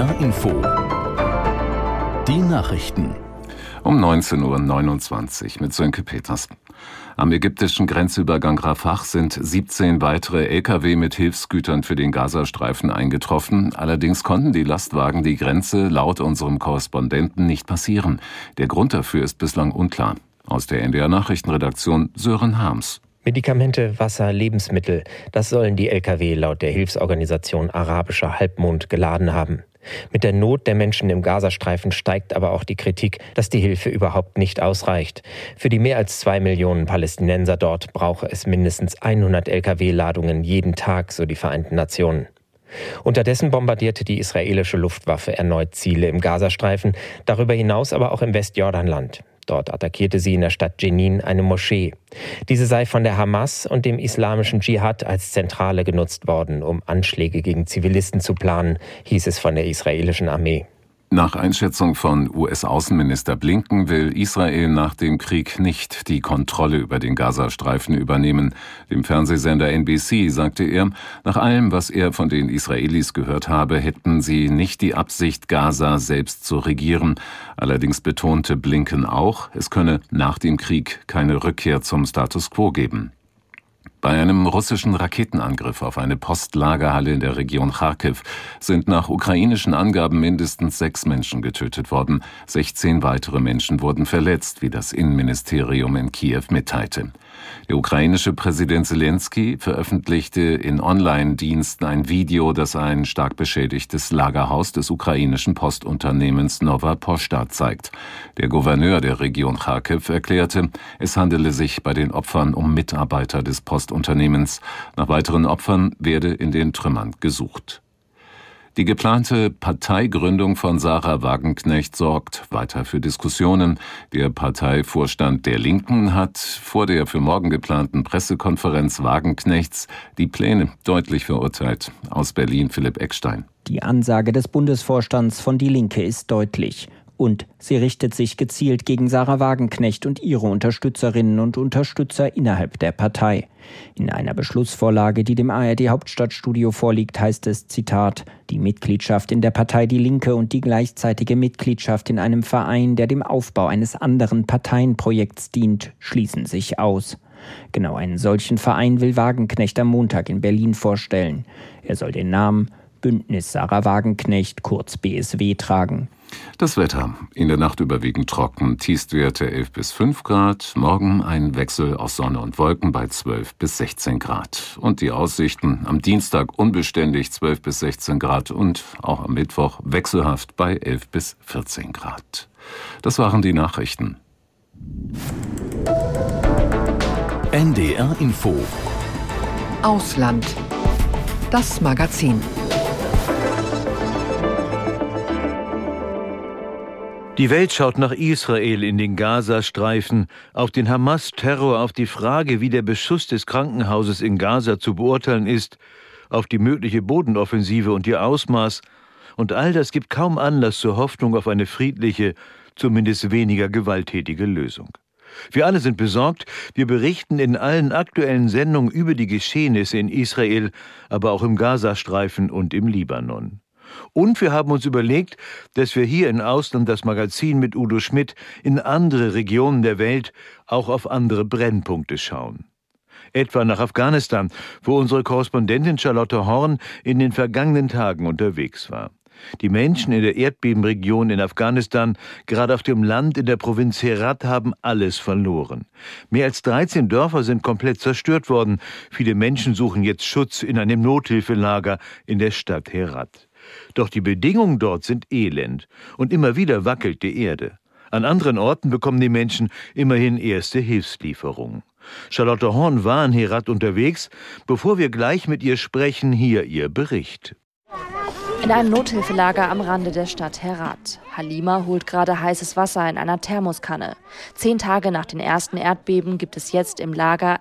NDR Info. Die Nachrichten. Um 19.29 Uhr mit Sönke Peters. Am ägyptischen Grenzübergang Rafah sind 17 weitere Lkw mit Hilfsgütern für den Gazastreifen eingetroffen. Allerdings konnten die Lastwagen die Grenze laut unserem Korrespondenten nicht passieren. Der Grund dafür ist bislang unklar. Aus der NDR Nachrichtenredaktion Sören Harms. Medikamente, Wasser, Lebensmittel, das sollen die Lkw laut der Hilfsorganisation Arabischer Halbmond geladen haben. Mit der Not der Menschen im Gazastreifen steigt aber auch die Kritik, dass die Hilfe überhaupt nicht ausreicht. Für die mehr als zwei Millionen Palästinenser dort brauche es mindestens 100 Lkw-Ladungen jeden Tag, so die Vereinten Nationen. Unterdessen bombardierte die israelische Luftwaffe erneut Ziele im Gazastreifen, darüber hinaus aber auch im Westjordanland. Dort attackierte sie in der Stadt Jenin eine Moschee. Diese sei von der Hamas und dem islamischen Dschihad als Zentrale genutzt worden, um Anschläge gegen Zivilisten zu planen, hieß es von der israelischen Armee. Nach Einschätzung von US-Außenminister Blinken will Israel nach dem Krieg nicht die Kontrolle über den Gazastreifen übernehmen. Dem Fernsehsender NBC sagte er, nach allem, was er von den Israelis gehört habe, hätten sie nicht die Absicht, Gaza selbst zu regieren. Allerdings betonte Blinken auch, es könne nach dem Krieg keine Rückkehr zum Status quo geben. Bei einem russischen Raketenangriff auf eine Postlagerhalle in der Region Kharkiv sind nach ukrainischen Angaben mindestens sechs Menschen getötet worden. 16 weitere Menschen wurden verletzt, wie das Innenministerium in Kiew mitteilte. Der ukrainische Präsident Zelensky veröffentlichte in Online-Diensten ein Video, das ein stark beschädigtes Lagerhaus des ukrainischen Postunternehmens Nova Posta zeigt. Der Gouverneur der Region Kharkiv erklärte, es handele sich bei den Opfern um Mitarbeiter des Postunternehmens. Nach weiteren Opfern werde in den Trümmern gesucht. Die geplante Parteigründung von Sarah Wagenknecht sorgt weiter für Diskussionen. Der Parteivorstand der Linken hat vor der für morgen geplanten Pressekonferenz Wagenknechts die Pläne deutlich verurteilt. Aus Berlin Philipp Eckstein. Die Ansage des Bundesvorstands von Die Linke ist deutlich und sie richtet sich gezielt gegen Sarah Wagenknecht und ihre Unterstützerinnen und Unterstützer innerhalb der Partei. In einer Beschlussvorlage, die dem ARD Hauptstadtstudio vorliegt, heißt es Zitat Die Mitgliedschaft in der Partei Die Linke und die gleichzeitige Mitgliedschaft in einem Verein, der dem Aufbau eines anderen Parteienprojekts dient, schließen sich aus. Genau einen solchen Verein will Wagenknecht am Montag in Berlin vorstellen. Er soll den Namen Bündnis Sarah Wagenknecht kurz BSW tragen. Das Wetter. In der Nacht überwiegend trocken, Tiefstwerte 11 bis 5 Grad, morgen ein Wechsel aus Sonne und Wolken bei 12 bis 16 Grad. Und die Aussichten am Dienstag unbeständig 12 bis 16 Grad und auch am Mittwoch wechselhaft bei 11 bis 14 Grad. Das waren die Nachrichten. NDR Info Ausland. Das Magazin. Die Welt schaut nach Israel in den Gazastreifen, auf den Hamas-Terror, auf die Frage, wie der Beschuss des Krankenhauses in Gaza zu beurteilen ist, auf die mögliche Bodenoffensive und ihr Ausmaß, und all das gibt kaum Anlass zur Hoffnung auf eine friedliche, zumindest weniger gewalttätige Lösung. Wir alle sind besorgt, wir berichten in allen aktuellen Sendungen über die Geschehnisse in Israel, aber auch im Gazastreifen und im Libanon. Und wir haben uns überlegt, dass wir hier in Ausland das Magazin mit Udo Schmidt in andere Regionen der Welt, auch auf andere Brennpunkte schauen. Etwa nach Afghanistan, wo unsere Korrespondentin Charlotte Horn in den vergangenen Tagen unterwegs war. Die Menschen in der Erdbebenregion in Afghanistan, gerade auf dem Land in der Provinz Herat, haben alles verloren. Mehr als 13 Dörfer sind komplett zerstört worden. Viele Menschen suchen jetzt Schutz in einem Nothilfelager in der Stadt Herat. Doch die Bedingungen dort sind elend und immer wieder wackelt die Erde. An anderen Orten bekommen die Menschen immerhin erste Hilfslieferungen. Charlotte Horn war in Herat unterwegs. Bevor wir gleich mit ihr sprechen, hier ihr Bericht. In einem Nothilfelager am Rande der Stadt Herat. Halima holt gerade heißes Wasser in einer Thermoskanne. Zehn Tage nach den ersten Erdbeben gibt es jetzt im Lager